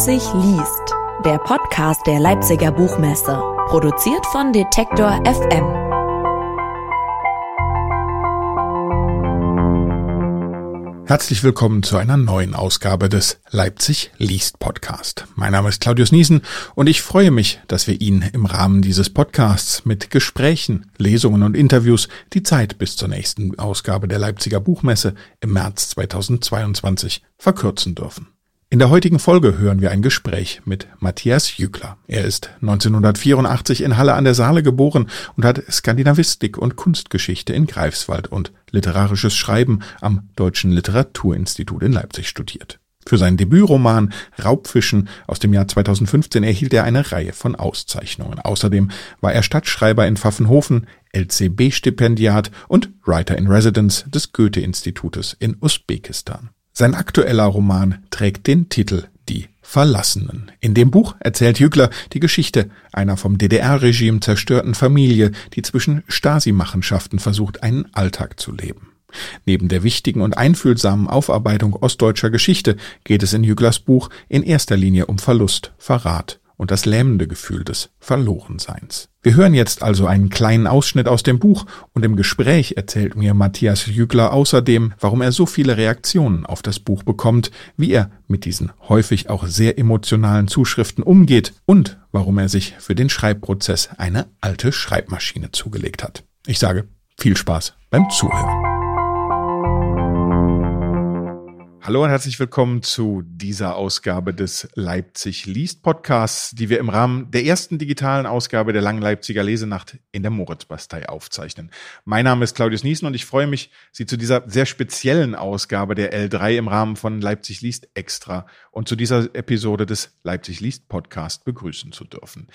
Leipzig liest, der Podcast der Leipziger Buchmesse, produziert von Detektor FM. Herzlich willkommen zu einer neuen Ausgabe des Leipzig liest Podcast. Mein Name ist Claudius Niesen und ich freue mich, dass wir Ihnen im Rahmen dieses Podcasts mit Gesprächen, Lesungen und Interviews die Zeit bis zur nächsten Ausgabe der Leipziger Buchmesse im März 2022 verkürzen dürfen. In der heutigen Folge hören wir ein Gespräch mit Matthias Jügler. Er ist 1984 in Halle an der Saale geboren und hat Skandinavistik und Kunstgeschichte in Greifswald und literarisches Schreiben am Deutschen Literaturinstitut in Leipzig studiert. Für seinen Debütroman Raubfischen aus dem Jahr 2015 erhielt er eine Reihe von Auszeichnungen. Außerdem war er Stadtschreiber in Pfaffenhofen, LCB-Stipendiat und Writer in Residence des Goethe-Institutes in Usbekistan. Sein aktueller Roman trägt den Titel Die Verlassenen. In dem Buch erzählt Jügler die Geschichte einer vom DDR-Regime zerstörten Familie, die zwischen Stasi-Machenschaften versucht, einen Alltag zu leben. Neben der wichtigen und einfühlsamen Aufarbeitung ostdeutscher Geschichte geht es in Jüglers Buch in erster Linie um Verlust, Verrat und das lähmende Gefühl des Verlorenseins. Wir hören jetzt also einen kleinen Ausschnitt aus dem Buch und im Gespräch erzählt mir Matthias Jügler außerdem, warum er so viele Reaktionen auf das Buch bekommt, wie er mit diesen häufig auch sehr emotionalen Zuschriften umgeht und warum er sich für den Schreibprozess eine alte Schreibmaschine zugelegt hat. Ich sage viel Spaß beim Zuhören. Hallo und herzlich willkommen zu dieser Ausgabe des Leipzig liest Podcasts, die wir im Rahmen der ersten digitalen Ausgabe der Langen Leipziger Lesenacht in der Moritzbastei aufzeichnen. Mein Name ist Claudius Niesen und ich freue mich, Sie zu dieser sehr speziellen Ausgabe der L3 im Rahmen von Leipzig liest extra und zu dieser Episode des Leipzig liest Podcast begrüßen zu dürfen.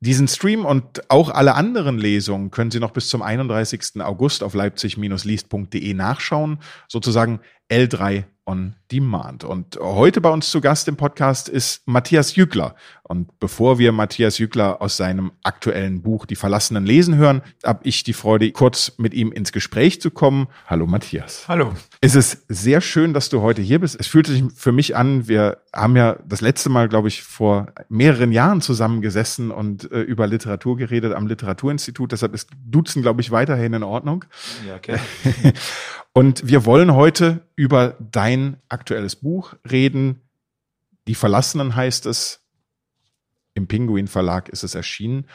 Diesen Stream und auch alle anderen Lesungen können Sie noch bis zum 31. August auf leipzig-liest.de nachschauen. Sozusagen L3 on Demand. Und heute bei uns zu Gast im Podcast ist Matthias Jügler. Und bevor wir Matthias Jügler aus seinem aktuellen Buch Die Verlassenen lesen hören, habe ich die Freude, kurz mit ihm ins Gespräch zu kommen. Hallo Matthias. Hallo. Es ist sehr schön, dass du heute hier bist. Es fühlt sich für mich an, wir haben ja das letzte Mal, glaube ich, vor mehreren Jahren zusammengesessen und äh, über Literatur geredet am Literaturinstitut. Deshalb ist Duzen, glaube ich, weiterhin in Ordnung. Ja, okay. Und wir wollen heute über dein aktuelles Buch reden. Die Verlassenen heißt es. Im Pinguin Verlag ist es erschienen.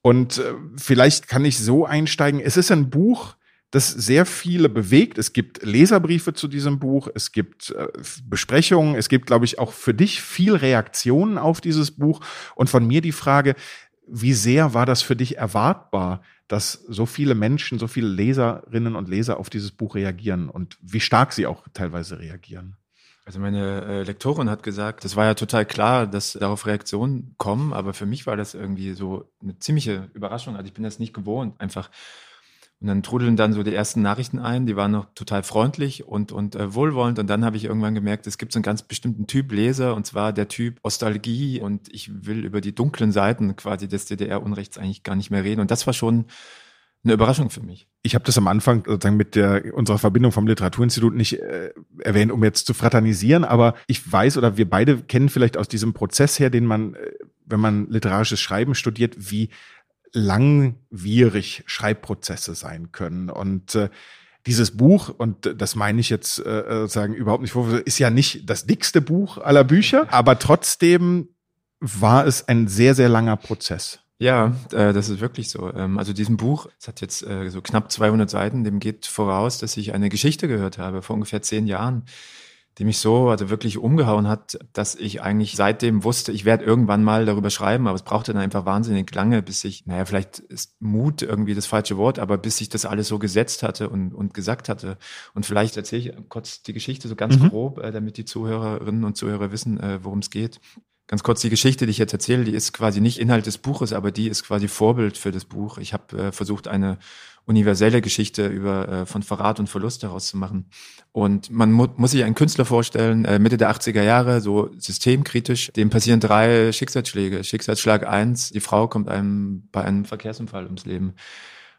Und äh, vielleicht kann ich so einsteigen. Es ist ein Buch, das sehr viele bewegt. Es gibt Leserbriefe zu diesem Buch, es gibt äh, Besprechungen, es gibt, glaube ich, auch für dich viel Reaktionen auf dieses Buch. Und von mir die Frage, wie sehr war das für dich erwartbar, dass so viele Menschen, so viele Leserinnen und Leser auf dieses Buch reagieren und wie stark sie auch teilweise reagieren? Also meine äh, Lektorin hat gesagt, das war ja total klar, dass darauf Reaktionen kommen, aber für mich war das irgendwie so eine ziemliche Überraschung. Also ich bin das nicht gewohnt, einfach und dann trudeln dann so die ersten Nachrichten ein, die waren noch total freundlich und, und äh, wohlwollend. Und dann habe ich irgendwann gemerkt, es gibt so einen ganz bestimmten Typ Leser, und zwar der Typ Nostalgie. Und ich will über die dunklen Seiten quasi des DDR-Unrechts eigentlich gar nicht mehr reden. Und das war schon eine Überraschung für mich. Ich habe das am Anfang sozusagen mit der unserer Verbindung vom Literaturinstitut nicht äh, erwähnt, um jetzt zu fraternisieren, aber ich weiß oder wir beide kennen vielleicht aus diesem Prozess her, den man, äh, wenn man literarisches Schreiben studiert, wie langwierig Schreibprozesse sein können. Und äh, dieses Buch, und das meine ich jetzt äh, sagen überhaupt nicht, ist ja nicht das dickste Buch aller Bücher, aber trotzdem war es ein sehr, sehr langer Prozess. Ja, äh, das ist wirklich so. Ähm, also diesem Buch, es hat jetzt äh, so knapp 200 Seiten, dem geht voraus, dass ich eine Geschichte gehört habe vor ungefähr zehn Jahren die mich so also wirklich umgehauen hat, dass ich eigentlich seitdem wusste, ich werde irgendwann mal darüber schreiben, aber es brauchte dann einfach wahnsinnig lange, bis ich, naja, vielleicht ist Mut irgendwie das falsche Wort, aber bis ich das alles so gesetzt hatte und, und gesagt hatte. Und vielleicht erzähle ich kurz die Geschichte so ganz mhm. grob, äh, damit die Zuhörerinnen und Zuhörer wissen, äh, worum es geht. Ganz kurz, die Geschichte, die ich jetzt erzähle, die ist quasi nicht Inhalt des Buches, aber die ist quasi Vorbild für das Buch. Ich habe äh, versucht, eine universelle Geschichte über äh, von Verrat und Verlust daraus zu machen. Und man mu muss sich einen Künstler vorstellen, äh, Mitte der 80er Jahre, so systemkritisch, dem passieren drei Schicksalsschläge. Schicksalsschlag eins, die Frau kommt einem bei einem Verkehrsunfall ums Leben.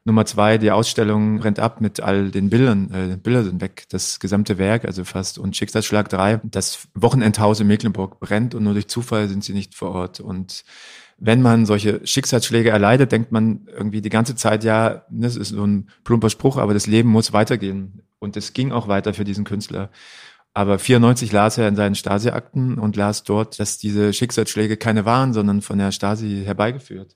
Nummer zwei, die Ausstellung rennt ab mit all den Bildern, äh, Bilder sind weg, das gesamte Werk, also fast. Und Schicksalsschlag drei, das Wochenendhaus in Mecklenburg brennt und nur durch Zufall sind sie nicht vor Ort. Und wenn man solche Schicksalsschläge erleidet, denkt man irgendwie die ganze Zeit, ja, das ist so ein plumper Spruch, aber das Leben muss weitergehen. Und es ging auch weiter für diesen Künstler. Aber 94 las er in seinen Stasi-Akten und las dort, dass diese Schicksalsschläge keine waren, sondern von der Stasi herbeigeführt.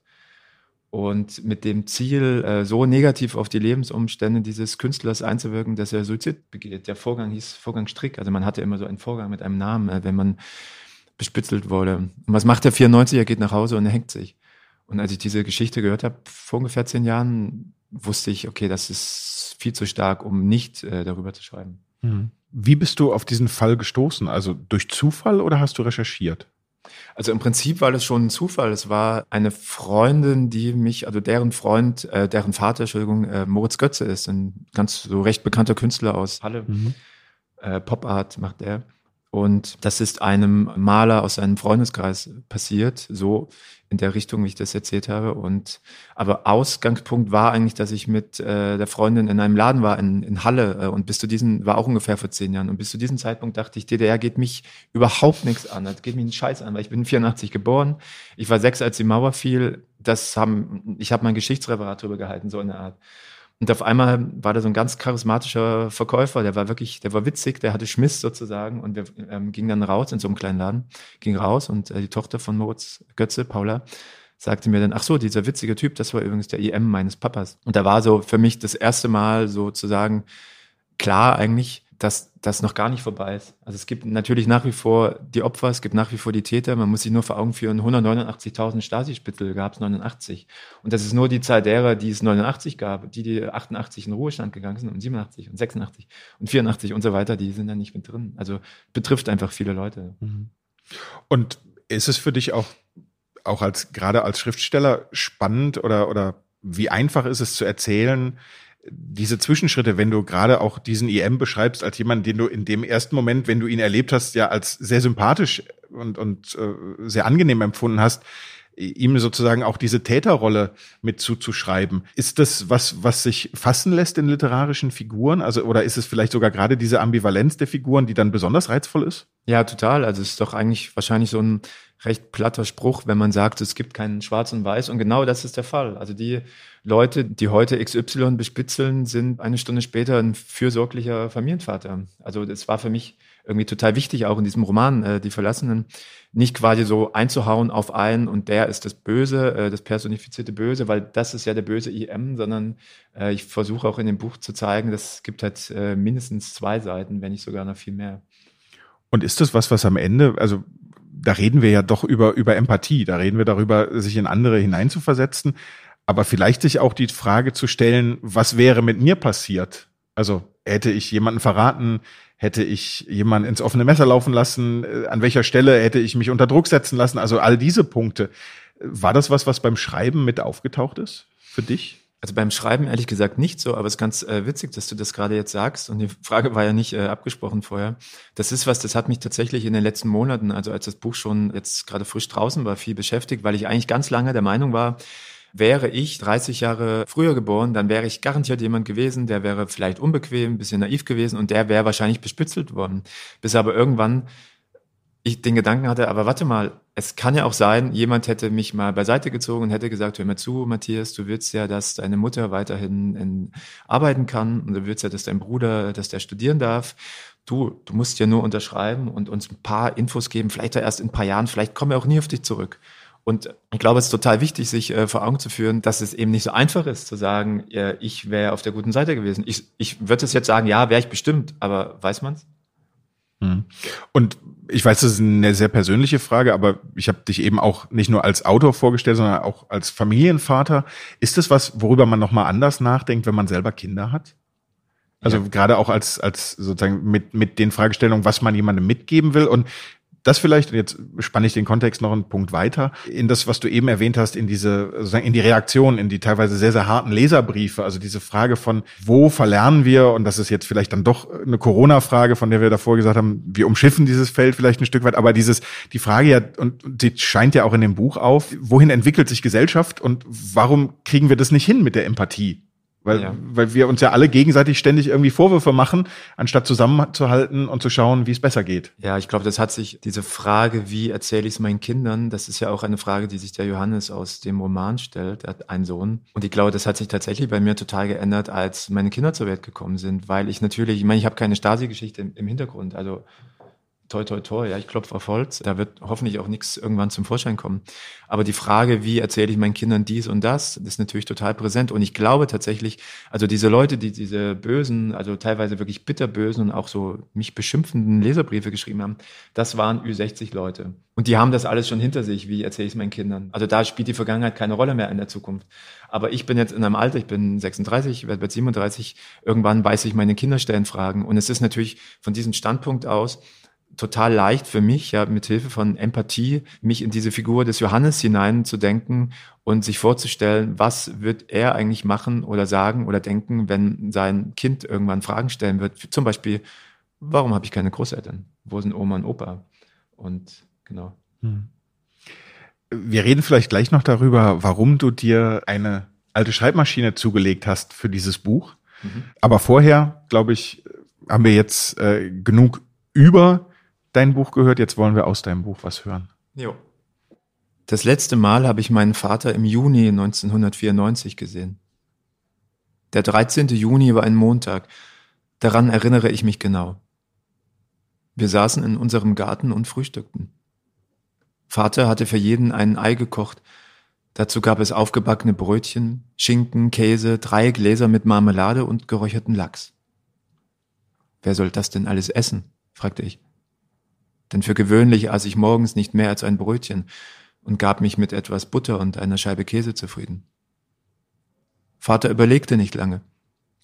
Und mit dem Ziel, äh, so negativ auf die Lebensumstände dieses Künstlers einzuwirken, dass er Suizid begeht. Der Vorgang hieß Vorgang Strick. Also man hatte immer so einen Vorgang mit einem Namen, äh, wenn man bespitzelt wurde. Und was macht der 94? Er geht nach Hause und er hängt sich. Und als ich diese Geschichte gehört habe, vor ungefähr zehn Jahren, wusste ich, okay, das ist viel zu stark, um nicht äh, darüber zu schreiben. Mhm. Wie bist du auf diesen Fall gestoßen? Also durch Zufall oder hast du recherchiert? Also im Prinzip war das schon ein Zufall. Es war eine Freundin, die mich, also deren Freund, äh, deren Vater, Entschuldigung, äh, Moritz Götze ist, ein ganz so recht bekannter Künstler aus Halle. Mhm. Äh, Pop Art macht er. Und das ist einem Maler aus seinem Freundeskreis passiert, so in der Richtung, wie ich das erzählt habe. Und aber Ausgangspunkt war eigentlich, dass ich mit äh, der Freundin in einem Laden war in, in Halle äh, und bis zu diesem war auch ungefähr vor zehn Jahren. Und bis zu diesem Zeitpunkt dachte ich, DDR geht mich überhaupt nichts an. Das geht mich einen Scheiß an, weil ich bin 84 geboren. Ich war sechs, als die Mauer fiel. Das haben, ich habe mein Geschichtsreferat darüber gehalten, so in der Art. Und auf einmal war da so ein ganz charismatischer Verkäufer, der war wirklich, der war witzig, der hatte Schmiss sozusagen und wir ähm, gingen dann raus in so einem kleinen Laden, ging raus und äh, die Tochter von Moritz Götze, Paula, sagte mir dann, ach so, dieser witzige Typ, das war übrigens der IM meines Papas. Und da war so für mich das erste Mal sozusagen klar eigentlich, dass das noch gar nicht vorbei ist. Also es gibt natürlich nach wie vor die Opfer, es gibt nach wie vor die Täter. Man muss sich nur vor Augen führen, 189.000 Stasi-Spitzel gab es 89. Und das ist nur die Zahl derer, die es 89 gab, die, die 88 in Ruhestand gegangen sind und 87 und 86 und 84 und so weiter, die sind da nicht mit drin. Also betrifft einfach viele Leute. Mhm. Und ist es für dich auch, auch als, gerade als Schriftsteller spannend oder, oder wie einfach ist es zu erzählen, diese Zwischenschritte, wenn du gerade auch diesen IM beschreibst als jemand, den du in dem ersten Moment, wenn du ihn erlebt hast, ja als sehr sympathisch und, und äh, sehr angenehm empfunden hast, ihm sozusagen auch diese Täterrolle mit zuzuschreiben. Ist das was, was sich fassen lässt in literarischen Figuren? Also, oder ist es vielleicht sogar gerade diese Ambivalenz der Figuren, die dann besonders reizvoll ist? Ja, total. Also es ist doch eigentlich wahrscheinlich so ein recht platter Spruch, wenn man sagt, es gibt keinen Schwarz und Weiß. Und genau das ist der Fall. Also die Leute, die heute XY bespitzeln, sind eine Stunde später ein fürsorglicher Familienvater. Also das war für mich irgendwie total wichtig, auch in diesem Roman, äh, die Verlassenen, nicht quasi so einzuhauen auf einen und der ist das Böse, äh, das personifizierte Böse, weil das ist ja der böse IM, sondern äh, ich versuche auch in dem Buch zu zeigen, dass es gibt halt äh, mindestens zwei Seiten, wenn nicht sogar noch viel mehr. Und ist das was, was am Ende, also da reden wir ja doch über, über Empathie, da reden wir darüber, sich in andere hineinzuversetzen, aber vielleicht sich auch die Frage zu stellen, was wäre mit mir passiert? Also hätte ich jemanden verraten, hätte ich jemanden ins offene Messer laufen lassen, äh, an welcher Stelle hätte ich mich unter Druck setzen lassen, also all diese Punkte. War das was, was beim Schreiben mit aufgetaucht ist für dich? Also beim Schreiben ehrlich gesagt nicht so, aber es ist ganz äh, witzig, dass du das gerade jetzt sagst. Und die Frage war ja nicht äh, abgesprochen vorher. Das ist was, das hat mich tatsächlich in den letzten Monaten, also als das Buch schon jetzt gerade frisch draußen war, viel beschäftigt, weil ich eigentlich ganz lange der Meinung war, wäre ich 30 Jahre früher geboren, dann wäre ich garantiert jemand gewesen, der wäre vielleicht unbequem, ein bisschen naiv gewesen und der wäre wahrscheinlich bespitzelt worden. Bis aber irgendwann ich den Gedanken hatte, aber warte mal, es kann ja auch sein, jemand hätte mich mal beiseite gezogen und hätte gesagt, hör mir zu, Matthias, du willst ja, dass deine Mutter weiterhin in, arbeiten kann und du willst ja, dass dein Bruder, dass der studieren darf. Du, du musst ja nur unterschreiben und uns ein paar Infos geben, vielleicht erst in ein paar Jahren, vielleicht kommen wir auch nie auf dich zurück. Und ich glaube, es ist total wichtig, sich äh, vor Augen zu führen, dass es eben nicht so einfach ist, zu sagen, äh, ich wäre auf der guten Seite gewesen. Ich, ich würde es jetzt sagen, ja, wäre ich bestimmt, aber weiß man's? Mhm. Und ich weiß, das ist eine sehr persönliche Frage, aber ich habe dich eben auch nicht nur als Autor vorgestellt, sondern auch als Familienvater. Ist das was, worüber man nochmal anders nachdenkt, wenn man selber Kinder hat? Also ja. gerade auch als, als sozusagen mit, mit den Fragestellungen, was man jemandem mitgeben will. Und das vielleicht, und jetzt spanne ich den Kontext noch einen Punkt weiter, in das, was du eben erwähnt hast, in diese, sozusagen in die Reaktion, in die teilweise sehr, sehr harten Leserbriefe, also diese Frage von, wo verlernen wir, und das ist jetzt vielleicht dann doch eine Corona-Frage, von der wir davor gesagt haben, wir umschiffen dieses Feld vielleicht ein Stück weit, aber dieses, die Frage ja, und die scheint ja auch in dem Buch auf, wohin entwickelt sich Gesellschaft und warum kriegen wir das nicht hin mit der Empathie? Weil, ja. weil wir uns ja alle gegenseitig ständig irgendwie Vorwürfe machen, anstatt zusammenzuhalten und zu schauen, wie es besser geht. Ja, ich glaube, das hat sich, diese Frage, wie erzähle ich es meinen Kindern, das ist ja auch eine Frage, die sich der Johannes aus dem Roman stellt. Er hat einen Sohn. Und ich glaube, das hat sich tatsächlich bei mir total geändert, als meine Kinder zur Welt gekommen sind, weil ich natürlich, ich meine, ich habe keine Stasi-Geschichte im, im Hintergrund. Also toi, toi, toi, ja, ich klopfe auf Holz. Da wird hoffentlich auch nichts irgendwann zum Vorschein kommen. Aber die Frage, wie erzähle ich meinen Kindern dies und das, ist natürlich total präsent. Und ich glaube tatsächlich, also diese Leute, die diese bösen, also teilweise wirklich bitterbösen und auch so mich beschimpfenden Leserbriefe geschrieben haben, das waren Ü60 Leute. Und die haben das alles schon hinter sich. Wie erzähle ich es meinen Kindern? Also da spielt die Vergangenheit keine Rolle mehr in der Zukunft. Aber ich bin jetzt in einem Alter, ich bin 36, werde bald 37. Irgendwann weiß ich meine Kinderstellen fragen. Und es ist natürlich von diesem Standpunkt aus, total leicht für mich, ja, mit Hilfe von Empathie, mich in diese Figur des Johannes hineinzudenken und sich vorzustellen, was wird er eigentlich machen oder sagen oder denken, wenn sein Kind irgendwann Fragen stellen wird. Zum Beispiel, warum habe ich keine Großeltern? Wo sind Oma und Opa? Und genau. Hm. Wir reden vielleicht gleich noch darüber, warum du dir eine alte Schreibmaschine zugelegt hast für dieses Buch. Mhm. Aber vorher, glaube ich, haben wir jetzt äh, genug über dein Buch gehört, jetzt wollen wir aus deinem Buch was hören. Jo. Das letzte Mal habe ich meinen Vater im Juni 1994 gesehen. Der 13. Juni war ein Montag. Daran erinnere ich mich genau. Wir saßen in unserem Garten und frühstückten. Vater hatte für jeden ein Ei gekocht. Dazu gab es aufgebackene Brötchen, Schinken, Käse, drei Gläser mit Marmelade und geräucherten Lachs. Wer soll das denn alles essen? fragte ich denn für gewöhnlich aß ich morgens nicht mehr als ein Brötchen und gab mich mit etwas Butter und einer Scheibe Käse zufrieden. Vater überlegte nicht lange,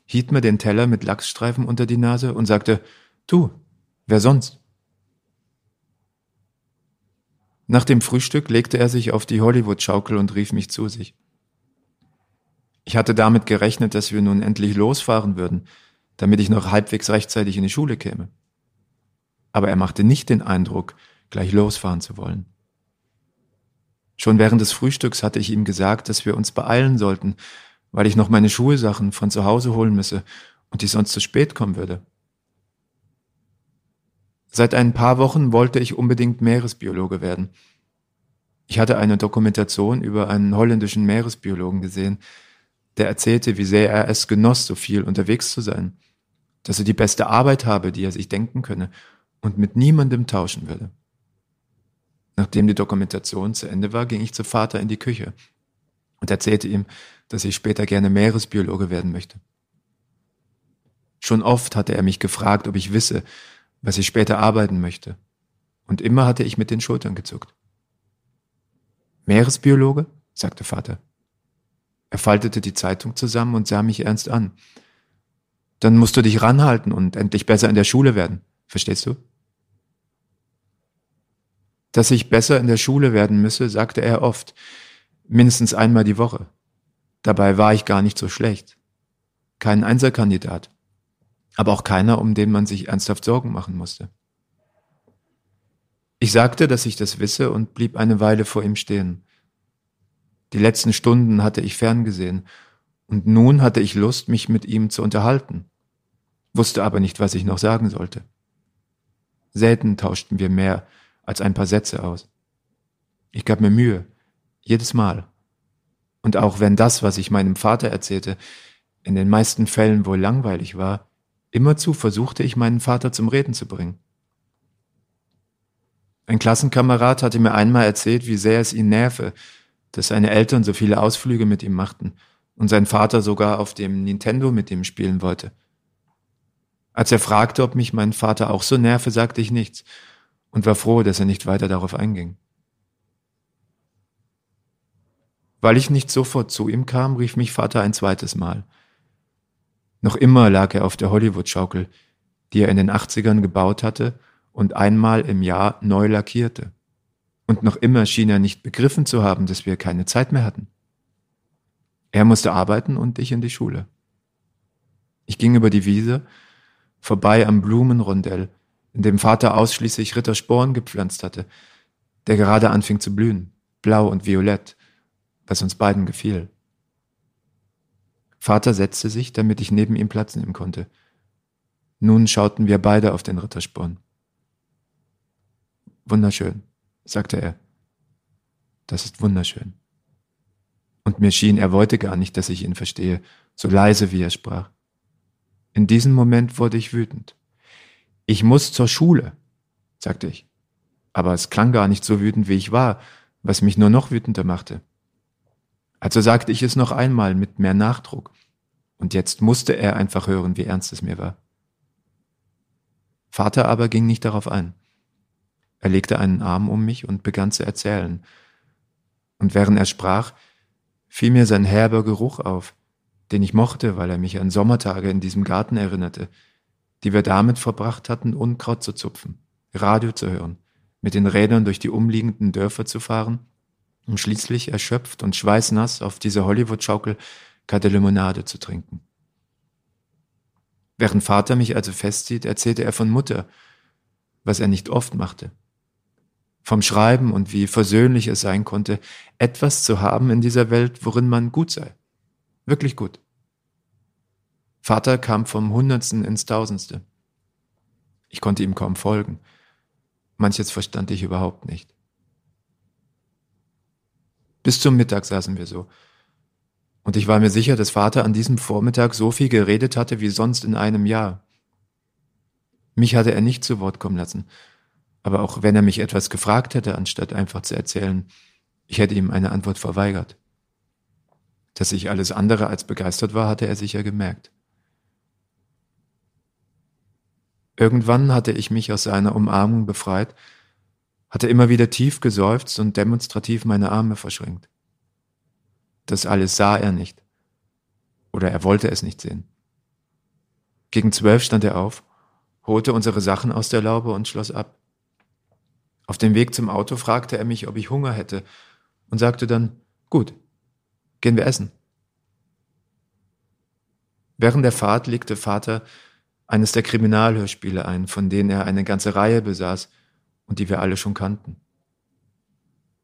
hielt mir den Teller mit Lachsstreifen unter die Nase und sagte, Du, wer sonst? Nach dem Frühstück legte er sich auf die Hollywood-Schaukel und rief mich zu sich. Ich hatte damit gerechnet, dass wir nun endlich losfahren würden, damit ich noch halbwegs rechtzeitig in die Schule käme aber er machte nicht den Eindruck, gleich losfahren zu wollen. Schon während des Frühstücks hatte ich ihm gesagt, dass wir uns beeilen sollten, weil ich noch meine Schulsachen von zu Hause holen müsse und ich sonst zu spät kommen würde. Seit ein paar Wochen wollte ich unbedingt Meeresbiologe werden. Ich hatte eine Dokumentation über einen holländischen Meeresbiologen gesehen, der erzählte, wie sehr er es genoss, so viel unterwegs zu sein, dass er die beste Arbeit habe, die er sich denken könne und mit niemandem tauschen würde. Nachdem die Dokumentation zu Ende war, ging ich zu Vater in die Küche und erzählte ihm, dass ich später gerne Meeresbiologe werden möchte. Schon oft hatte er mich gefragt, ob ich wisse, was ich später arbeiten möchte. Und immer hatte ich mit den Schultern gezuckt. Meeresbiologe? sagte Vater. Er faltete die Zeitung zusammen und sah mich ernst an. Dann musst du dich ranhalten und endlich besser in der Schule werden. Verstehst du? Dass ich besser in der Schule werden müsse, sagte er oft, mindestens einmal die Woche. Dabei war ich gar nicht so schlecht. Kein Einserkandidat, aber auch keiner, um den man sich ernsthaft Sorgen machen musste. Ich sagte, dass ich das wisse und blieb eine Weile vor ihm stehen. Die letzten Stunden hatte ich ferngesehen und nun hatte ich Lust, mich mit ihm zu unterhalten, wusste aber nicht, was ich noch sagen sollte. Selten tauschten wir mehr als ein paar Sätze aus. Ich gab mir Mühe, jedes Mal. Und auch wenn das, was ich meinem Vater erzählte, in den meisten Fällen wohl langweilig war, immerzu versuchte ich meinen Vater zum Reden zu bringen. Ein Klassenkamerad hatte mir einmal erzählt, wie sehr es ihn nerve, dass seine Eltern so viele Ausflüge mit ihm machten und sein Vater sogar auf dem Nintendo mit ihm spielen wollte. Als er fragte, ob mich mein Vater auch so nerve, sagte ich nichts und war froh, dass er nicht weiter darauf einging. Weil ich nicht sofort zu ihm kam, rief mich Vater ein zweites Mal. Noch immer lag er auf der Hollywood-Schaukel, die er in den 80ern gebaut hatte und einmal im Jahr neu lackierte. Und noch immer schien er nicht begriffen zu haben, dass wir keine Zeit mehr hatten. Er musste arbeiten und ich in die Schule. Ich ging über die Wiese, vorbei am Blumenrondell, in dem Vater ausschließlich Rittersporen gepflanzt hatte, der gerade anfing zu blühen, blau und violett, was uns beiden gefiel. Vater setzte sich, damit ich neben ihm Platz nehmen konnte. Nun schauten wir beide auf den Rittersporn. Wunderschön, sagte er. Das ist wunderschön. Und mir schien, er wollte gar nicht, dass ich ihn verstehe, so leise wie er sprach. In diesem Moment wurde ich wütend. Ich muss zur Schule, sagte ich. Aber es klang gar nicht so wütend, wie ich war, was mich nur noch wütender machte. Also sagte ich es noch einmal mit mehr Nachdruck. Und jetzt musste er einfach hören, wie ernst es mir war. Vater aber ging nicht darauf ein. Er legte einen Arm um mich und begann zu erzählen. Und während er sprach, fiel mir sein herber Geruch auf, den ich mochte, weil er mich an Sommertage in diesem Garten erinnerte, die wir damit verbracht hatten, Unkraut zu zupfen, Radio zu hören, mit den Rädern durch die umliegenden Dörfer zu fahren, um schließlich erschöpft und schweißnass auf dieser Hollywood-Schaukel kalte Limonade zu trinken. Während Vater mich also festzieht, erzählte er von Mutter, was er nicht oft machte. Vom Schreiben und wie versöhnlich es sein konnte, etwas zu haben in dieser Welt, worin man gut sei. Wirklich gut. Vater kam vom Hundertsten ins Tausendste. Ich konnte ihm kaum folgen. Manches verstand ich überhaupt nicht. Bis zum Mittag saßen wir so. Und ich war mir sicher, dass Vater an diesem Vormittag so viel geredet hatte wie sonst in einem Jahr. Mich hatte er nicht zu Wort kommen lassen. Aber auch wenn er mich etwas gefragt hätte, anstatt einfach zu erzählen, ich hätte ihm eine Antwort verweigert. Dass ich alles andere als begeistert war, hatte er sicher gemerkt. Irgendwann hatte ich mich aus seiner Umarmung befreit, hatte immer wieder tief geseufzt und demonstrativ meine Arme verschränkt. Das alles sah er nicht. Oder er wollte es nicht sehen. Gegen zwölf stand er auf, holte unsere Sachen aus der Laube und schloss ab. Auf dem Weg zum Auto fragte er mich, ob ich Hunger hätte und sagte dann, gut, Gehen wir essen. Während der Fahrt legte Vater eines der Kriminalhörspiele ein, von denen er eine ganze Reihe besaß und die wir alle schon kannten.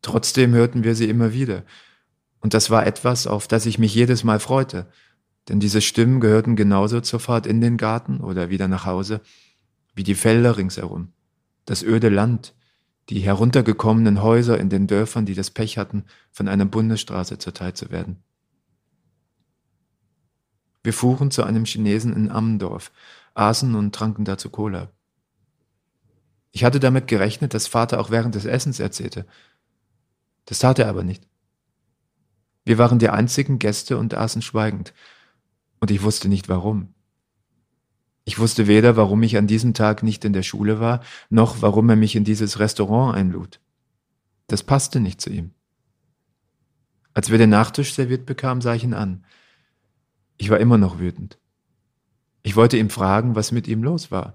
Trotzdem hörten wir sie immer wieder, und das war etwas, auf das ich mich jedes Mal freute, denn diese Stimmen gehörten genauso zur Fahrt in den Garten oder wieder nach Hause, wie die Felder ringsherum, das öde Land, die heruntergekommenen Häuser in den Dörfern, die das Pech hatten, von einer Bundesstraße zerteilt zu werden. Wir fuhren zu einem Chinesen in Ammendorf, aßen und tranken dazu Cola. Ich hatte damit gerechnet, dass Vater auch während des Essens erzählte. Das tat er aber nicht. Wir waren die einzigen Gäste und aßen schweigend, und ich wusste nicht warum. Ich wusste weder, warum ich an diesem Tag nicht in der Schule war, noch warum er mich in dieses Restaurant einlud. Das passte nicht zu ihm. Als wir den Nachtisch serviert bekamen, sah ich ihn an. Ich war immer noch wütend. Ich wollte ihm fragen, was mit ihm los war.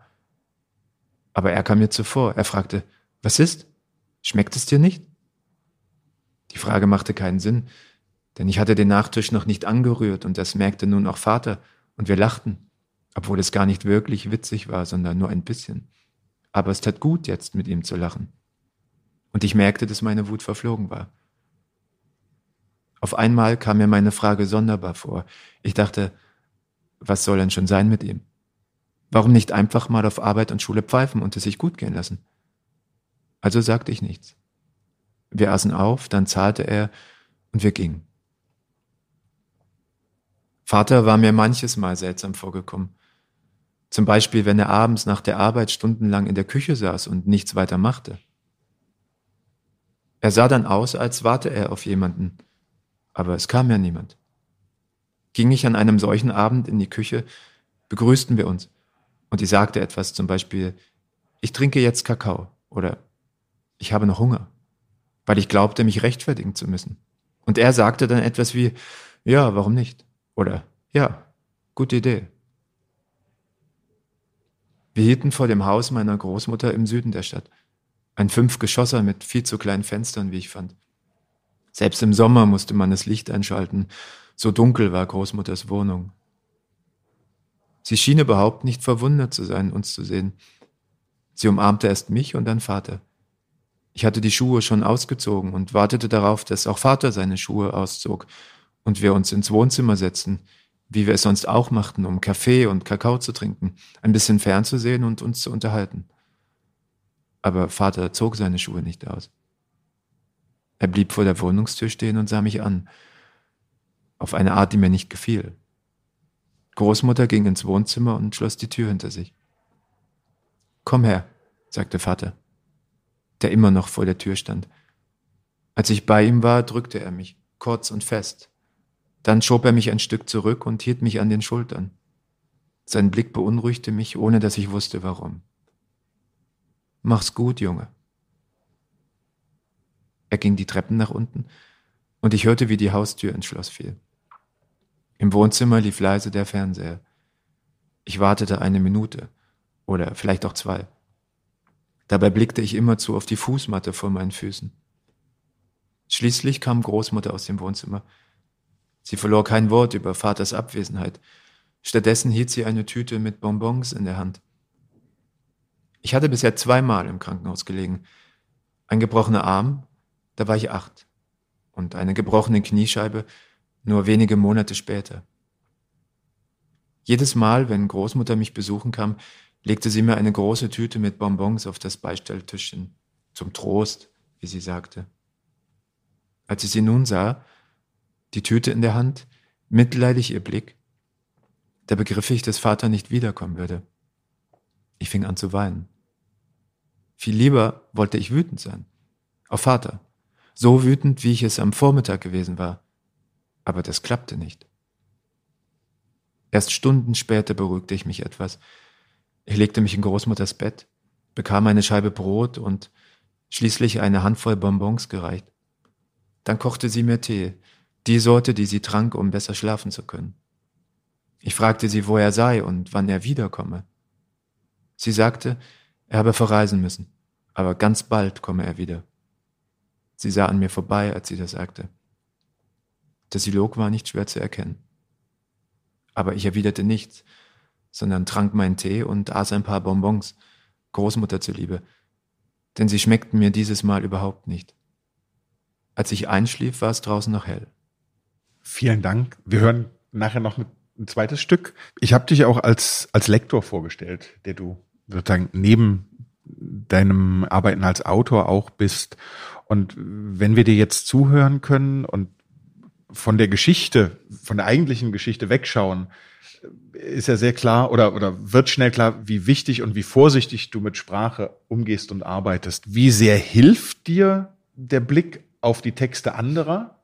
Aber er kam mir zuvor. Er fragte, was ist? Schmeckt es dir nicht? Die Frage machte keinen Sinn, denn ich hatte den Nachtisch noch nicht angerührt und das merkte nun auch Vater, und wir lachten obwohl es gar nicht wirklich witzig war, sondern nur ein bisschen. Aber es tat gut, jetzt mit ihm zu lachen. Und ich merkte, dass meine Wut verflogen war. Auf einmal kam mir meine Frage sonderbar vor. Ich dachte, was soll denn schon sein mit ihm? Warum nicht einfach mal auf Arbeit und Schule pfeifen und es sich gut gehen lassen? Also sagte ich nichts. Wir aßen auf, dann zahlte er und wir gingen. Vater war mir manches Mal seltsam vorgekommen. Zum Beispiel, wenn er abends nach der Arbeit stundenlang in der Küche saß und nichts weiter machte. Er sah dann aus, als warte er auf jemanden, aber es kam ja niemand. Ging ich an einem solchen Abend in die Küche, begrüßten wir uns und ich sagte etwas, zum Beispiel, ich trinke jetzt Kakao oder ich habe noch Hunger, weil ich glaubte, mich rechtfertigen zu müssen. Und er sagte dann etwas wie, ja, warum nicht? Oder ja, gute Idee. Wir hielten vor dem Haus meiner Großmutter im Süden der Stadt. Ein Fünfgeschosser mit viel zu kleinen Fenstern, wie ich fand. Selbst im Sommer musste man das Licht einschalten, so dunkel war Großmutters Wohnung. Sie schien überhaupt nicht verwundert zu sein, uns zu sehen. Sie umarmte erst mich und dann Vater. Ich hatte die Schuhe schon ausgezogen und wartete darauf, dass auch Vater seine Schuhe auszog und wir uns ins Wohnzimmer setzten, wie wir es sonst auch machten, um Kaffee und Kakao zu trinken, ein bisschen fernzusehen und uns zu unterhalten. Aber Vater zog seine Schuhe nicht aus. Er blieb vor der Wohnungstür stehen und sah mich an, auf eine Art, die mir nicht gefiel. Großmutter ging ins Wohnzimmer und schloss die Tür hinter sich. Komm her, sagte Vater, der immer noch vor der Tür stand. Als ich bei ihm war, drückte er mich, kurz und fest. Dann schob er mich ein Stück zurück und hielt mich an den Schultern. Sein Blick beunruhigte mich, ohne dass ich wusste warum. Mach's gut, Junge. Er ging die Treppen nach unten und ich hörte, wie die Haustür ins Schloss fiel. Im Wohnzimmer lief leise der Fernseher. Ich wartete eine Minute oder vielleicht auch zwei. Dabei blickte ich immerzu auf die Fußmatte vor meinen Füßen. Schließlich kam Großmutter aus dem Wohnzimmer. Sie verlor kein Wort über Vaters Abwesenheit. Stattdessen hielt sie eine Tüte mit Bonbons in der Hand. Ich hatte bisher zweimal im Krankenhaus gelegen. Ein gebrochener Arm, da war ich acht. Und eine gebrochene Kniescheibe nur wenige Monate später. Jedes Mal, wenn Großmutter mich besuchen kam, legte sie mir eine große Tüte mit Bonbons auf das Beistelltischchen. Zum Trost, wie sie sagte. Als ich sie nun sah, die Tüte in der Hand, mitleidig ihr Blick, da begriff ich, dass Vater nicht wiederkommen würde. Ich fing an zu weinen. Viel lieber wollte ich wütend sein. Auf Vater. So wütend, wie ich es am Vormittag gewesen war. Aber das klappte nicht. Erst Stunden später beruhigte ich mich etwas. Ich legte mich in Großmutters Bett, bekam eine Scheibe Brot und schließlich eine Handvoll Bonbons gereicht. Dann kochte sie mir Tee, die Sorte, die sie trank, um besser schlafen zu können. Ich fragte sie, wo er sei und wann er wiederkomme. Sie sagte, er habe verreisen müssen, aber ganz bald komme er wieder. Sie sah an mir vorbei, als sie das sagte. Der Silog war nicht schwer zu erkennen. Aber ich erwiderte nichts, sondern trank meinen Tee und aß ein paar Bonbons, Großmutter zuliebe, denn sie schmeckten mir dieses Mal überhaupt nicht. Als ich einschlief, war es draußen noch hell. Vielen Dank. Wir hören nachher noch ein zweites Stück. Ich habe dich auch als, als Lektor vorgestellt, der du sozusagen neben deinem Arbeiten als Autor auch bist. Und wenn wir dir jetzt zuhören können und von der Geschichte, von der eigentlichen Geschichte wegschauen, ist ja sehr klar oder, oder wird schnell klar, wie wichtig und wie vorsichtig du mit Sprache umgehst und arbeitest. Wie sehr hilft dir der Blick auf die Texte anderer?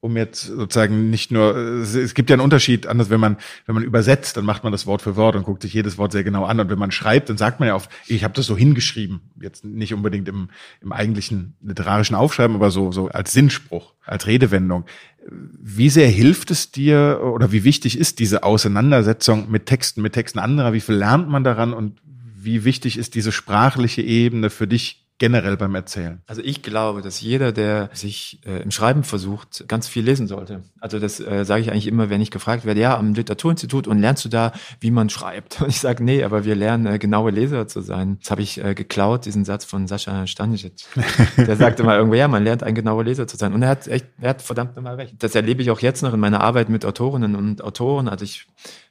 Um jetzt sozusagen nicht nur, es gibt ja einen Unterschied, anders, wenn man, wenn man übersetzt, dann macht man das Wort für Wort und guckt sich jedes Wort sehr genau an. Und wenn man schreibt, dann sagt man ja oft, ich habe das so hingeschrieben. Jetzt nicht unbedingt im, im eigentlichen literarischen Aufschreiben, aber so, so als Sinnspruch, als Redewendung. Wie sehr hilft es dir oder wie wichtig ist diese Auseinandersetzung mit Texten, mit Texten anderer? Wie viel lernt man daran und wie wichtig ist diese sprachliche Ebene für dich generell beim Erzählen? Also ich glaube, dass jeder, der sich äh, im Schreiben versucht, ganz viel lesen sollte. Also das äh, sage ich eigentlich immer, wenn ich gefragt werde, ja, am Literaturinstitut und lernst du da, wie man schreibt? Und ich sage, nee, aber wir lernen, äh, genaue Leser zu sein. Das habe ich äh, geklaut, diesen Satz von Sascha Stanisic. Der sagte mal irgendwo, ja, man lernt ein genauer Leser zu sein. Und er hat echt, er hat verdammt nochmal recht. Das erlebe ich auch jetzt noch in meiner Arbeit mit Autorinnen und Autoren. Also ich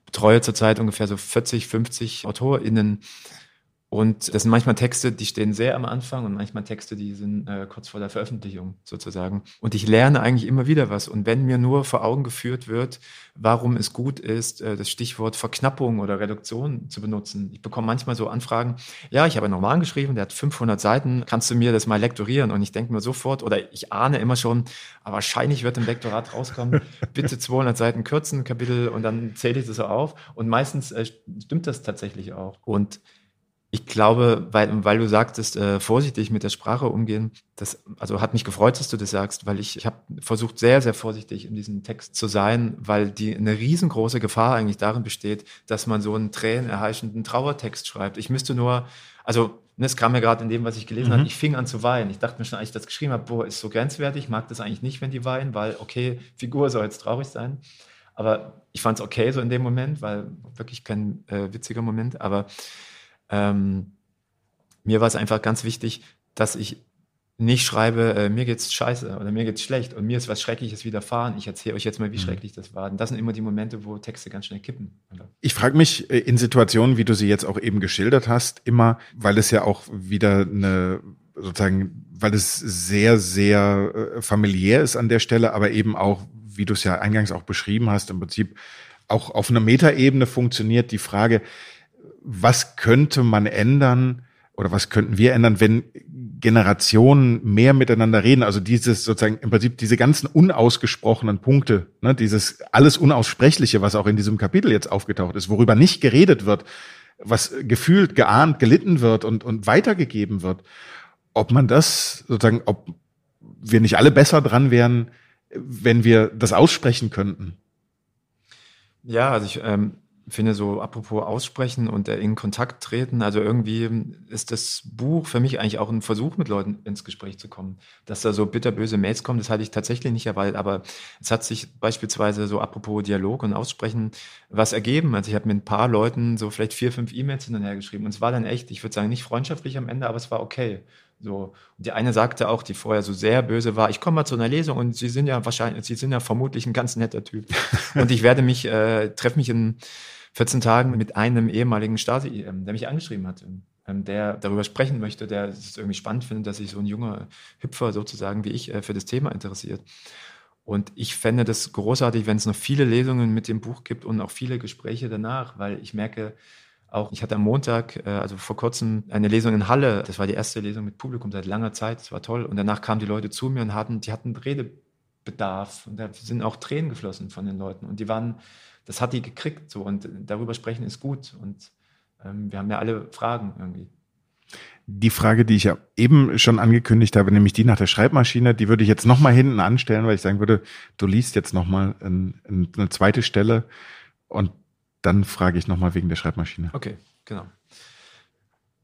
betreue zurzeit ungefähr so 40, 50 AutorInnen und das sind manchmal Texte, die stehen sehr am Anfang und manchmal Texte, die sind äh, kurz vor der Veröffentlichung sozusagen. Und ich lerne eigentlich immer wieder was. Und wenn mir nur vor Augen geführt wird, warum es gut ist, äh, das Stichwort Verknappung oder Reduktion zu benutzen. Ich bekomme manchmal so Anfragen, ja, ich habe einen Roman geschrieben, der hat 500 Seiten, kannst du mir das mal lektorieren? Und ich denke mir sofort, oder ich ahne immer schon, aber wahrscheinlich wird im Lektorat rauskommen, bitte 200 Seiten kürzen, Kapitel, und dann zähle ich das so auf. Und meistens äh, stimmt das tatsächlich auch. Und ich glaube, weil, weil du sagtest, äh, vorsichtig mit der Sprache umgehen, das also hat mich gefreut, dass du das sagst, weil ich, ich habe versucht, sehr, sehr vorsichtig in diesem Text zu sein, weil die eine riesengroße Gefahr eigentlich darin besteht, dass man so einen tränenerheischenden Trauertext schreibt. Ich müsste nur, also ne, es kam mir gerade in dem, was ich gelesen mhm. habe, ich fing an zu weinen. Ich dachte mir schon, als ich das geschrieben habe, boah, ist so grenzwertig, mag das eigentlich nicht, wenn die weinen, weil, okay, Figur soll jetzt traurig sein. Aber ich fand es okay so in dem Moment, weil wirklich kein äh, witziger Moment, aber ähm, mir war es einfach ganz wichtig, dass ich nicht schreibe, äh, mir geht's scheiße oder mir geht's schlecht und mir ist was Schreckliches widerfahren. Ich erzähle euch jetzt mal, wie mhm. schrecklich das war. Und das sind immer die Momente, wo Texte ganz schnell kippen. Oder? Ich frage mich äh, in Situationen, wie du sie jetzt auch eben geschildert hast, immer, weil es ja auch wieder eine sozusagen, weil es sehr, sehr äh, familiär ist an der Stelle, aber eben auch, wie du es ja eingangs auch beschrieben hast, im Prinzip auch auf einer Metaebene funktioniert die Frage, was könnte man ändern oder was könnten wir ändern, wenn Generationen mehr miteinander reden, also dieses sozusagen im Prinzip diese ganzen unausgesprochenen Punkte, ne, dieses alles Unaussprechliche, was auch in diesem Kapitel jetzt aufgetaucht ist, worüber nicht geredet wird, was gefühlt, geahnt, gelitten wird und, und weitergegeben wird, ob man das sozusagen, ob wir nicht alle besser dran wären, wenn wir das aussprechen könnten. Ja, also ich ähm, finde so, apropos aussprechen und in Kontakt treten, also irgendwie ist das Buch für mich eigentlich auch ein Versuch, mit Leuten ins Gespräch zu kommen. Dass da so bitterböse Mails kommen, das hatte ich tatsächlich nicht erwartet, aber es hat sich beispielsweise so apropos Dialog und Aussprechen was ergeben. Also ich habe mit ein paar Leuten so vielleicht vier, fünf E-Mails hinterher geschrieben und es war dann echt, ich würde sagen, nicht freundschaftlich am Ende, aber es war okay. So. Und die eine sagte auch, die vorher so sehr böse war, ich komme mal zu einer Lesung und Sie sind ja wahrscheinlich, Sie sind ja vermutlich ein ganz netter Typ. und ich werde mich, äh, treffe mich in 14 Tagen mit einem ehemaligen Stasi, ähm, der mich angeschrieben hat, ähm, der darüber sprechen möchte, der es irgendwie spannend findet, dass sich so ein junger Hüpfer sozusagen wie ich äh, für das Thema interessiert. Und ich fände das großartig, wenn es noch viele Lesungen mit dem Buch gibt und auch viele Gespräche danach, weil ich merke, auch ich hatte am Montag, äh, also vor kurzem, eine Lesung in Halle. Das war die erste Lesung mit Publikum seit langer Zeit. Das war toll. Und danach kamen die Leute zu mir und hatten, die hatten Redebedarf. Und da sind auch Tränen geflossen von den Leuten. Und die waren das hat die gekriegt so und darüber sprechen ist gut und ähm, wir haben ja alle Fragen irgendwie. Die Frage, die ich ja eben schon angekündigt habe, nämlich die nach der Schreibmaschine, die würde ich jetzt nochmal hinten anstellen, weil ich sagen würde, du liest jetzt nochmal ein, ein, eine zweite Stelle und dann frage ich nochmal wegen der Schreibmaschine. Okay, genau.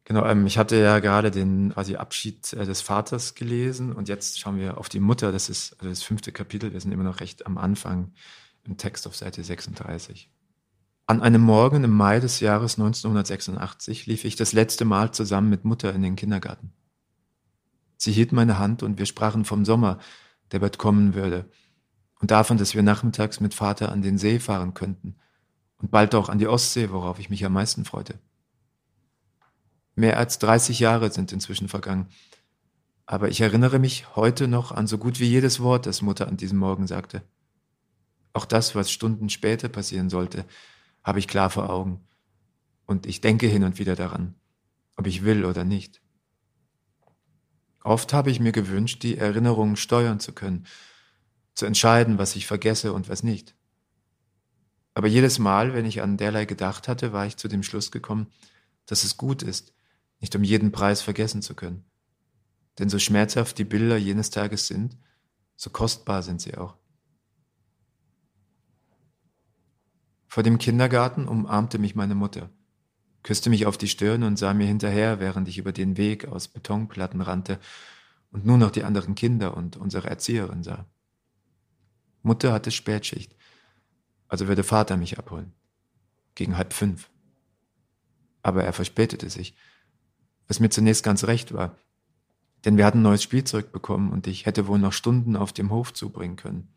Genau, ähm, ich hatte ja gerade den quasi Abschied äh, des Vaters gelesen und jetzt schauen wir auf die Mutter. Das ist also das fünfte Kapitel. Wir sind immer noch recht am Anfang im Text auf Seite 36. An einem Morgen im Mai des Jahres 1986 lief ich das letzte Mal zusammen mit Mutter in den Kindergarten. Sie hielt meine Hand und wir sprachen vom Sommer, der bald kommen würde, und davon, dass wir nachmittags mit Vater an den See fahren könnten und bald auch an die Ostsee, worauf ich mich am meisten freute. Mehr als 30 Jahre sind inzwischen vergangen, aber ich erinnere mich heute noch an so gut wie jedes Wort, das Mutter an diesem Morgen sagte. Auch das, was Stunden später passieren sollte, habe ich klar vor Augen. Und ich denke hin und wieder daran, ob ich will oder nicht. Oft habe ich mir gewünscht, die Erinnerungen steuern zu können, zu entscheiden, was ich vergesse und was nicht. Aber jedes Mal, wenn ich an derlei gedacht hatte, war ich zu dem Schluss gekommen, dass es gut ist, nicht um jeden Preis vergessen zu können. Denn so schmerzhaft die Bilder jenes Tages sind, so kostbar sind sie auch. Vor dem Kindergarten umarmte mich meine Mutter, küsste mich auf die Stirn und sah mir hinterher, während ich über den Weg aus Betonplatten rannte und nur noch die anderen Kinder und unsere Erzieherin sah. Mutter hatte Spätschicht, also würde Vater mich abholen. Gegen halb fünf. Aber er verspätete sich, was mir zunächst ganz recht war, denn wir hatten neues Spielzeug bekommen und ich hätte wohl noch Stunden auf dem Hof zubringen können.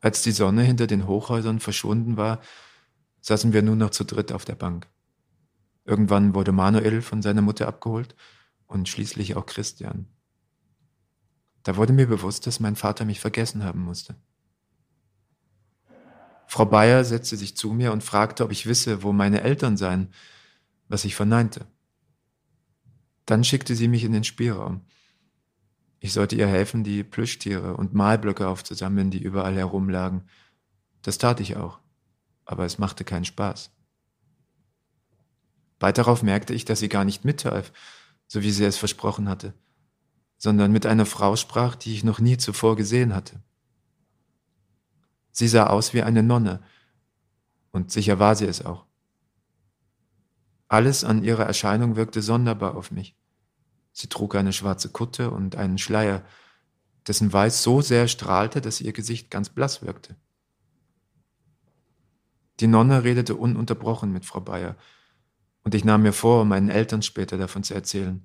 Als die Sonne hinter den Hochhäusern verschwunden war, saßen wir nur noch zu dritt auf der Bank. Irgendwann wurde Manuel von seiner Mutter abgeholt und schließlich auch Christian. Da wurde mir bewusst, dass mein Vater mich vergessen haben musste. Frau Bayer setzte sich zu mir und fragte, ob ich wisse, wo meine Eltern seien, was ich verneinte. Dann schickte sie mich in den Spielraum. Ich sollte ihr helfen, die Plüschtiere und Malblöcke aufzusammeln, die überall herumlagen. Das tat ich auch, aber es machte keinen Spaß. Bald darauf merkte ich, dass sie gar nicht mithalf, so wie sie es versprochen hatte, sondern mit einer Frau sprach, die ich noch nie zuvor gesehen hatte. Sie sah aus wie eine Nonne, und sicher war sie es auch. Alles an ihrer Erscheinung wirkte sonderbar auf mich. Sie trug eine schwarze Kutte und einen Schleier, dessen Weiß so sehr strahlte, dass ihr Gesicht ganz blass wirkte. Die Nonne redete ununterbrochen mit Frau Bayer, und ich nahm mir vor, meinen Eltern später davon zu erzählen.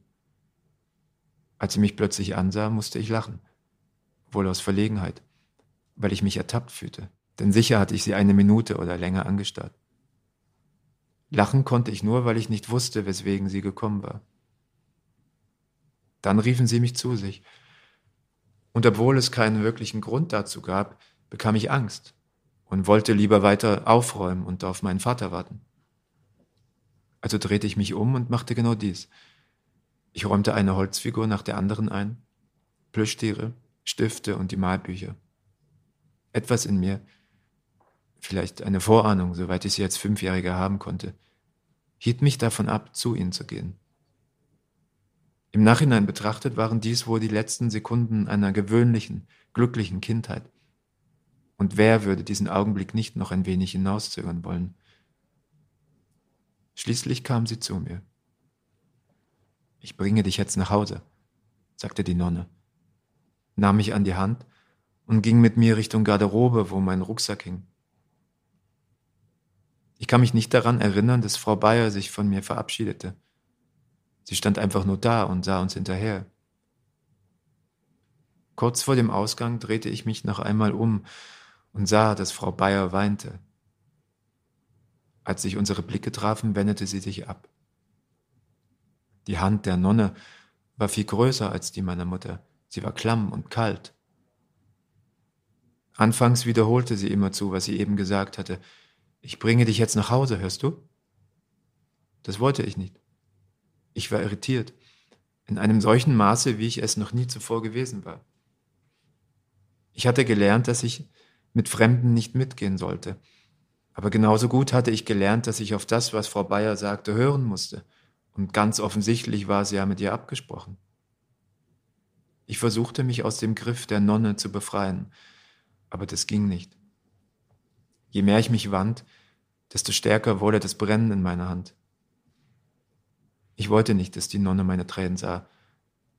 Als sie mich plötzlich ansah, musste ich lachen. Wohl aus Verlegenheit, weil ich mich ertappt fühlte. Denn sicher hatte ich sie eine Minute oder länger angestarrt. Lachen konnte ich nur, weil ich nicht wusste, weswegen sie gekommen war. Dann riefen sie mich zu sich. Und obwohl es keinen wirklichen Grund dazu gab, bekam ich Angst und wollte lieber weiter aufräumen und auf meinen Vater warten. Also drehte ich mich um und machte genau dies. Ich räumte eine Holzfigur nach der anderen ein, Plüschtiere, Stifte und die Malbücher. Etwas in mir, vielleicht eine Vorahnung, soweit ich sie als Fünfjähriger haben konnte, hielt mich davon ab, zu ihnen zu gehen. Im Nachhinein betrachtet waren dies wohl die letzten Sekunden einer gewöhnlichen, glücklichen Kindheit. Und wer würde diesen Augenblick nicht noch ein wenig hinauszögern wollen? Schließlich kam sie zu mir. Ich bringe dich jetzt nach Hause, sagte die Nonne, nahm mich an die Hand und ging mit mir Richtung Garderobe, wo mein Rucksack hing. Ich kann mich nicht daran erinnern, dass Frau Bayer sich von mir verabschiedete. Sie stand einfach nur da und sah uns hinterher. Kurz vor dem Ausgang drehte ich mich noch einmal um und sah, dass Frau Bayer weinte. Als sich unsere Blicke trafen, wendete sie sich ab. Die Hand der Nonne war viel größer als die meiner Mutter. Sie war klamm und kalt. Anfangs wiederholte sie immerzu, was sie eben gesagt hatte. Ich bringe dich jetzt nach Hause, hörst du? Das wollte ich nicht. Ich war irritiert, in einem solchen Maße, wie ich es noch nie zuvor gewesen war. Ich hatte gelernt, dass ich mit Fremden nicht mitgehen sollte. Aber genauso gut hatte ich gelernt, dass ich auf das, was Frau Bayer sagte, hören musste. Und ganz offensichtlich war sie ja mit ihr abgesprochen. Ich versuchte mich aus dem Griff der Nonne zu befreien, aber das ging nicht. Je mehr ich mich wand, desto stärker wurde das Brennen in meiner Hand. Ich wollte nicht, dass die Nonne meine Tränen sah,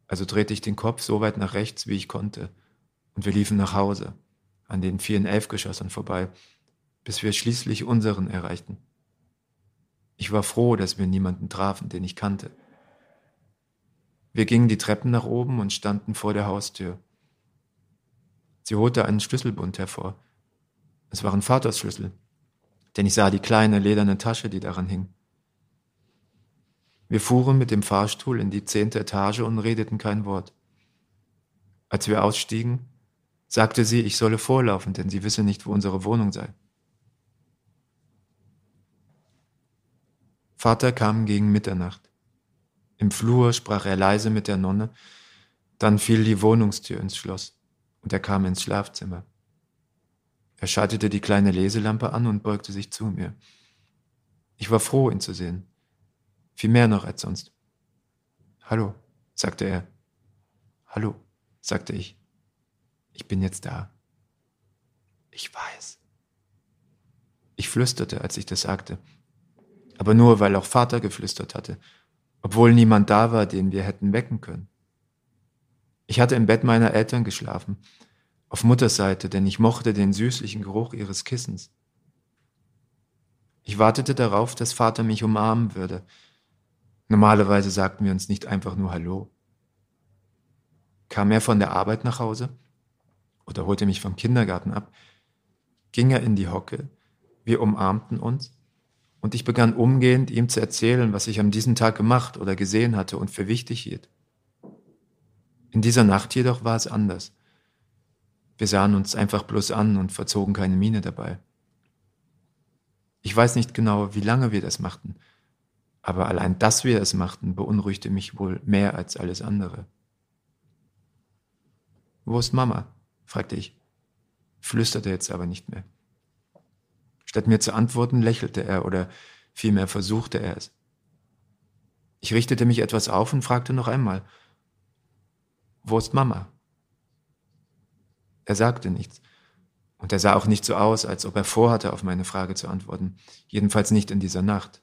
also drehte ich den Kopf so weit nach rechts, wie ich konnte, und wir liefen nach Hause, an den vielen Elfgeschossern vorbei, bis wir schließlich unseren erreichten. Ich war froh, dass wir niemanden trafen, den ich kannte. Wir gingen die Treppen nach oben und standen vor der Haustür. Sie holte einen Schlüsselbund hervor. Es waren Vaters Schlüssel, denn ich sah die kleine lederne Tasche, die daran hing. Wir fuhren mit dem Fahrstuhl in die zehnte Etage und redeten kein Wort. Als wir ausstiegen, sagte sie, ich solle vorlaufen, denn sie wisse nicht, wo unsere Wohnung sei. Vater kam gegen Mitternacht. Im Flur sprach er leise mit der Nonne, dann fiel die Wohnungstür ins Schloss und er kam ins Schlafzimmer. Er schaltete die kleine Leselampe an und beugte sich zu mir. Ich war froh, ihn zu sehen. Viel mehr noch als sonst. Hallo, sagte er. Hallo, sagte ich. Ich bin jetzt da. Ich weiß. Ich flüsterte, als ich das sagte. Aber nur, weil auch Vater geflüstert hatte, obwohl niemand da war, den wir hätten wecken können. Ich hatte im Bett meiner Eltern geschlafen, auf Mutters Seite, denn ich mochte den süßlichen Geruch ihres Kissens. Ich wartete darauf, dass Vater mich umarmen würde. Normalerweise sagten wir uns nicht einfach nur Hallo. Kam er von der Arbeit nach Hause oder holte mich vom Kindergarten ab, ging er in die Hocke, wir umarmten uns und ich begann umgehend ihm zu erzählen, was ich an diesem Tag gemacht oder gesehen hatte und für wichtig hielt. In dieser Nacht jedoch war es anders. Wir sahen uns einfach bloß an und verzogen keine Miene dabei. Ich weiß nicht genau, wie lange wir das machten, aber allein, dass wir es machten, beunruhigte mich wohl mehr als alles andere. Wo ist Mama? fragte ich, flüsterte jetzt aber nicht mehr. Statt mir zu antworten, lächelte er oder vielmehr versuchte er es. Ich richtete mich etwas auf und fragte noch einmal, wo ist Mama? Er sagte nichts. Und er sah auch nicht so aus, als ob er vorhatte, auf meine Frage zu antworten. Jedenfalls nicht in dieser Nacht.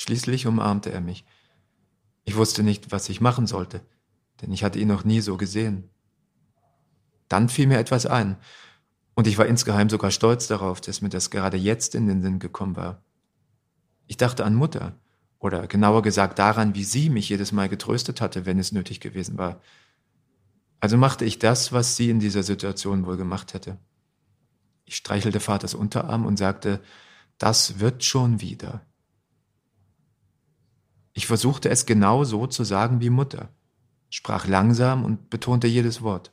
Schließlich umarmte er mich. Ich wusste nicht, was ich machen sollte, denn ich hatte ihn noch nie so gesehen. Dann fiel mir etwas ein, und ich war insgeheim sogar stolz darauf, dass mir das gerade jetzt in den Sinn gekommen war. Ich dachte an Mutter Oder genauer gesagt daran, wie sie mich jedes Mal getröstet hatte, wenn es nötig gewesen war. Also machte ich das, was sie in dieser Situation wohl gemacht hätte. Ich streichelte Vaters Unterarm und sagte, das wird schon wieder. Ich versuchte es genau so zu sagen wie Mutter, sprach langsam und betonte jedes Wort.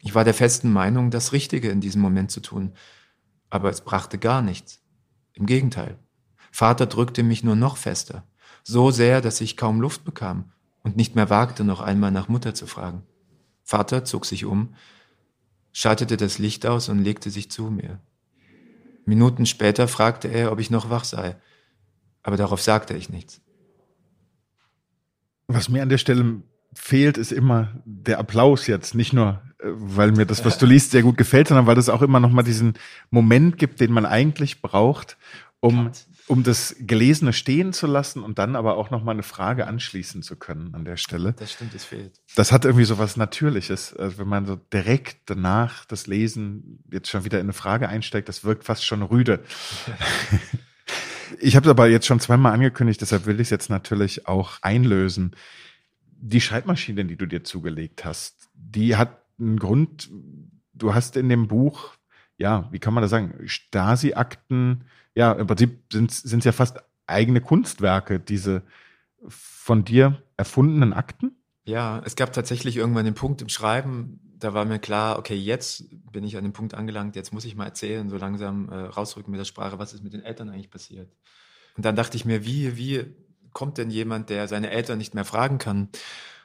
Ich war der festen Meinung, das Richtige in diesem Moment zu tun, aber es brachte gar nichts. Im Gegenteil. Vater drückte mich nur noch fester, so sehr, dass ich kaum Luft bekam und nicht mehr wagte, noch einmal nach Mutter zu fragen. Vater zog sich um, schaltete das Licht aus und legte sich zu mir. Minuten später fragte er, ob ich noch wach sei aber darauf sagte ich nichts. Was mir an der Stelle fehlt, ist immer der Applaus jetzt. Nicht nur, äh, weil mir das, was du liest, sehr gut gefällt, sondern weil das auch immer noch mal diesen Moment gibt, den man eigentlich braucht, um, um das Gelesene stehen zu lassen und dann aber auch noch mal eine Frage anschließen zu können an der Stelle. Das stimmt, es fehlt. Das hat irgendwie so was Natürliches. Also wenn man so direkt danach das Lesen jetzt schon wieder in eine Frage einsteigt, das wirkt fast schon rüde. Ich habe es aber jetzt schon zweimal angekündigt, deshalb will ich es jetzt natürlich auch einlösen. Die Schreibmaschine, die du dir zugelegt hast, die hat einen Grund. Du hast in dem Buch, ja, wie kann man das sagen, Stasi-Akten, ja, im Prinzip sind es ja fast eigene Kunstwerke, diese von dir erfundenen Akten? Ja, es gab tatsächlich irgendwann den Punkt im Schreiben, da war mir klar, okay, jetzt bin ich an dem Punkt angelangt, jetzt muss ich mal erzählen, so langsam äh, rausrücken mit der Sprache, was ist mit den Eltern eigentlich passiert. Und dann dachte ich mir, wie, wie kommt denn jemand, der seine Eltern nicht mehr fragen kann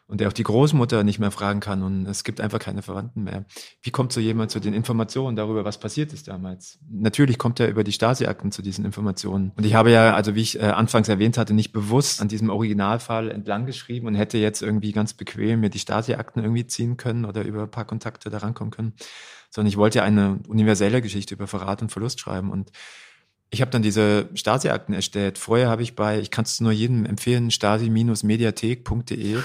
und der auch die Großmutter nicht mehr fragen kann und es gibt einfach keine Verwandten mehr. Wie kommt so jemand zu den Informationen darüber, was passiert ist damals? Natürlich kommt er über die Stasi-Akten zu diesen Informationen. Und ich habe ja, also wie ich äh, anfangs erwähnt hatte, nicht bewusst an diesem Originalfall entlang geschrieben und hätte jetzt irgendwie ganz bequem mir die Stasi-Akten irgendwie ziehen können oder über ein paar Kontakte da rankommen können, sondern ich wollte ja eine universelle Geschichte über Verrat und Verlust schreiben und ich habe dann diese Stasi-Akten erstellt. Vorher habe ich bei, ich kann es nur jedem empfehlen, stasi-mediathek.de.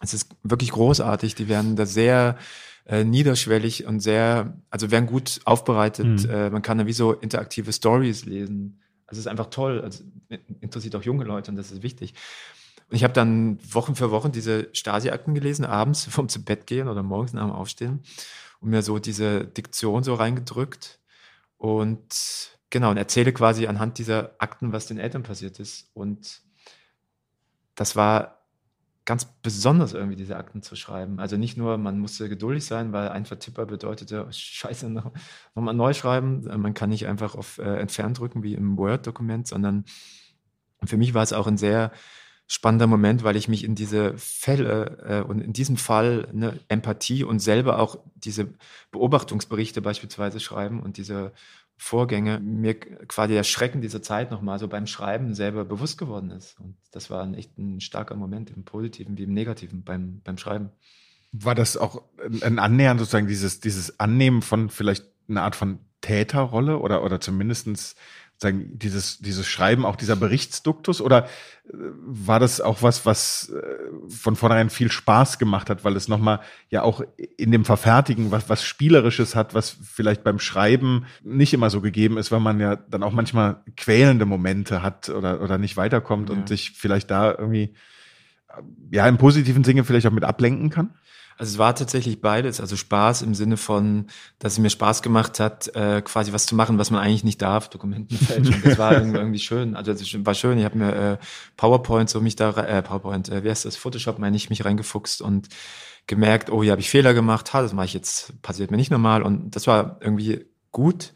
Es ist wirklich großartig. Die werden da sehr äh, niederschwellig und sehr, also werden gut aufbereitet. Mhm. Äh, man kann da wie so interaktive Stories lesen. Also es ist einfach toll. Also interessiert auch junge Leute und das ist wichtig. Und ich habe dann Wochen für Wochen diese Stasi-Akten gelesen, abends vom zu Bett gehen oder morgens nach dem Aufstehen und mir so diese Diktion so reingedrückt. Und Genau, und erzähle quasi anhand dieser Akten, was den Eltern passiert ist. Und das war ganz besonders irgendwie, diese Akten zu schreiben. Also nicht nur, man musste geduldig sein, weil ein Vertipper bedeutete, oh, scheiße, nochmal noch neu schreiben. Man kann nicht einfach auf äh, entfernt drücken wie im Word-Dokument, sondern für mich war es auch ein sehr spannender Moment, weil ich mich in diese Fälle äh, und in diesem Fall eine Empathie und selber auch diese Beobachtungsberichte beispielsweise schreiben und diese Vorgänge mir quasi der Schrecken dieser Zeit nochmal so beim Schreiben selber bewusst geworden ist. Und das war ein echt ein starker Moment im Positiven wie im Negativen beim, beim Schreiben. War das auch ein Annähern, sozusagen dieses, dieses Annehmen von vielleicht einer Art von Täterrolle oder, oder zumindestens sagen, dieses, dieses Schreiben auch dieser Berichtsduktus oder äh, war das auch was, was äh, von vornherein viel Spaß gemacht hat, weil es nochmal ja auch in dem Verfertigen was, was Spielerisches hat, was vielleicht beim Schreiben nicht immer so gegeben ist, weil man ja dann auch manchmal quälende Momente hat oder, oder nicht weiterkommt ja. und sich vielleicht da irgendwie ja im positiven Sinne vielleicht auch mit ablenken kann? Also es war tatsächlich beides. Also Spaß im Sinne von, dass es mir Spaß gemacht hat, äh, quasi was zu machen, was man eigentlich nicht darf, Dokumentenfälschung. Das war irgendwie schön. Also das war schön. Ich habe mir äh, PowerPoint so mich da, äh, PowerPoint, äh, wie heißt das, Photoshop meine ich, mich reingefuchst und gemerkt, oh, hier habe ich Fehler gemacht, ha, das mache ich jetzt, passiert mir nicht normal. Und das war irgendwie gut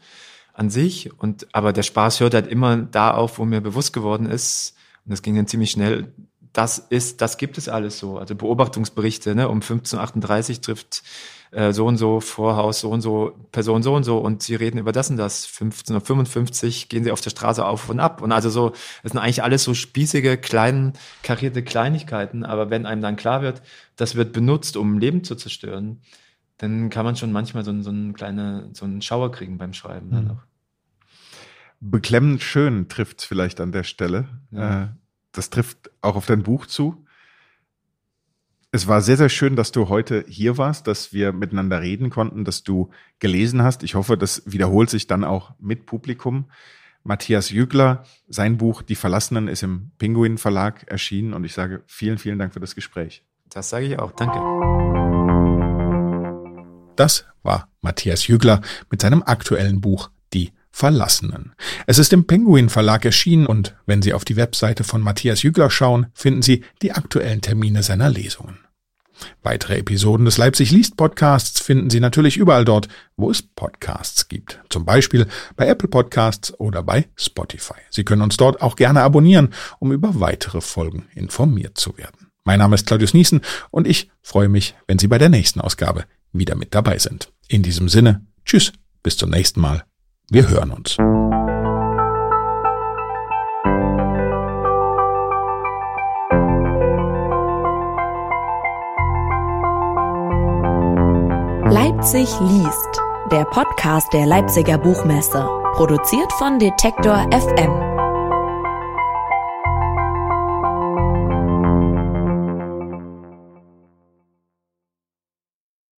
an sich. Und aber der Spaß hört halt immer da auf, wo mir bewusst geworden ist, und das ging dann ziemlich schnell, das ist, das gibt es alles so. Also Beobachtungsberichte, ne, um 1538 trifft äh, so und so Vorhaus, so und so, Person so und so und sie reden über das und das. 1555 gehen sie auf der Straße auf und ab. Und also so, das sind eigentlich alles so spießige, kleinen, karierte Kleinigkeiten. Aber wenn einem dann klar wird, das wird benutzt, um Leben zu zerstören, dann kann man schon manchmal so, so einen kleinen, so einen Schauer kriegen beim Schreiben. Mhm. Beklemmend schön trifft es vielleicht an der Stelle. Ja. Das trifft auch auf dein Buch zu. Es war sehr, sehr schön, dass du heute hier warst, dass wir miteinander reden konnten, dass du gelesen hast. Ich hoffe, das wiederholt sich dann auch mit Publikum. Matthias Jügler. Sein Buch Die Verlassenen ist im Pinguin Verlag erschienen und ich sage vielen, vielen Dank für das Gespräch. Das sage ich auch. Danke. Das war Matthias Jügler mit seinem aktuellen Buch Die Verlassenen. Es ist im Penguin Verlag erschienen und wenn Sie auf die Webseite von Matthias Jügler schauen, finden Sie die aktuellen Termine seiner Lesungen. Weitere Episoden des Leipzig liest Podcasts finden Sie natürlich überall dort, wo es Podcasts gibt. Zum Beispiel bei Apple Podcasts oder bei Spotify. Sie können uns dort auch gerne abonnieren, um über weitere Folgen informiert zu werden. Mein Name ist Claudius Niesen und ich freue mich, wenn Sie bei der nächsten Ausgabe wieder mit dabei sind. In diesem Sinne, tschüss, bis zum nächsten Mal. Wir hören uns. Leipzig liest, der Podcast der Leipziger Buchmesse, produziert von Detektor FM.